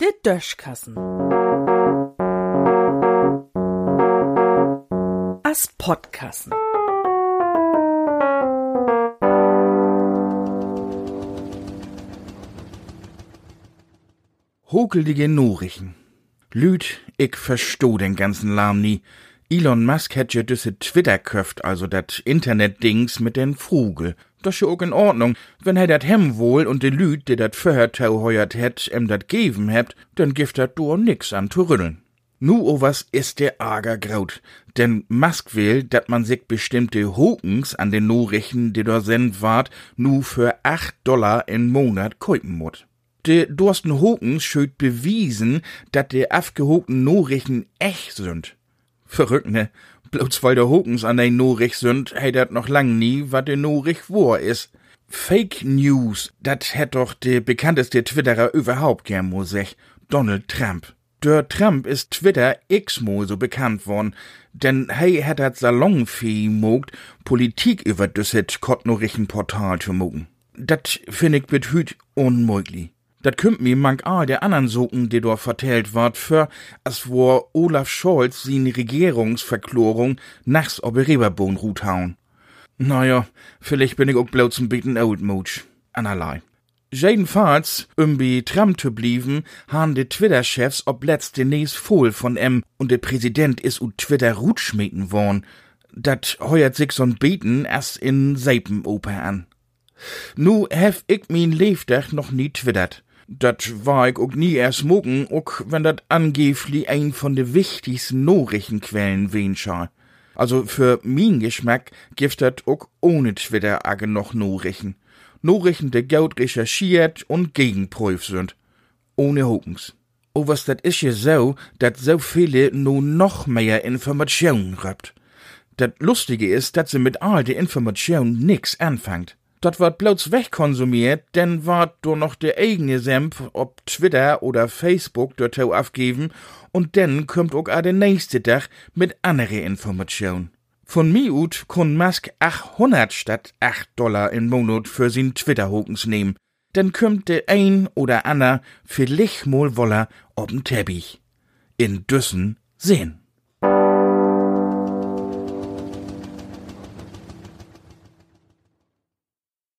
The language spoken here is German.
Der Döschkassen. As Podkassen. Hokelige Norichen. Lüd, ich verstoh den ganzen Lahm nie. Elon Musk hätt ja düsse Twitter köft, also dat Internet-Dings mit den Frugel. Das ist ja auch in Ordnung. Wenn er dat hem wohl und de Lüd, die dat Förhertau heuert hätt, em dat geben hebt, dann gift dat du nix an zu rütteln. Nu o was ist der arger Graut. Denn Musk will, dat man sich bestimmte Hokens an den Norichen, die da send ward, nu für acht Dollar in Monat käupen mut. De Dorsten Hokens schöt bewiesen, dat de afgehokten Norichen echt sind. Verrückt, ne? Bloß weil der Hokens an den Norich sind, hey dat noch lang nie, wat de Norich wor is. Fake News, dat hätt doch de bekannteste Twitterer überhaupt gern mo sech, Donald Trump. Der Trump ist Twitter x-mal so bekannt worden, denn hey hätt dat Salonfee mogt, Politik über düsset kottnorichen Portal zu mogen. Dat find ich bet hüt unmöglich. Dat kümmt mi mank a der andern Soken, die dort vertellt ward, für as wo Olaf Scholz sin Regierungsverklorung nachts ob Reberbohn ruht hauen. Naja, vielleicht bin ich auch bloß ein bisschen oldmutsch. Anerlei. Jedenfalls, um bei Trump zu blieben, han de Twitter-Chefs ob letzte Nes voll von em und der Präsident is u Twitter rutschmieten worn. Dat heuert sich so'n Beten erst in Seipenoper an. Nu hef ich min Leefdach noch nie twittert. Dat war ich auch nie erst mogen, auch wenn dat angeblich ein von de wichtigsten Nachrichtenquellen wen schar. Also für min Geschmack gibt dat auch ohne Twitter age noch Nachrichten. Nachrichten, die gut recherchiert und gegenprüft sind. Ohne Hokens. Oh, was dat is ja so, dat so viele nu noch mehr Informationen gibt. Dat Lustige ist, dat sie mit all der Information nix anfangt. Dat wird bloß wegkonsumiert, denn ward do noch der eigene Senf ob Twitter oder Facebook dort aufgeben und dann kommt auch a der nächste Tag mit andere Information. Von mi ut kun Musk 800 statt 8 Dollar im Monat für sin Twitter-Hokens nehmen. Dann kommt der ein oder ander vielleicht mal woller ob'n Teppich. In Düssen sehen.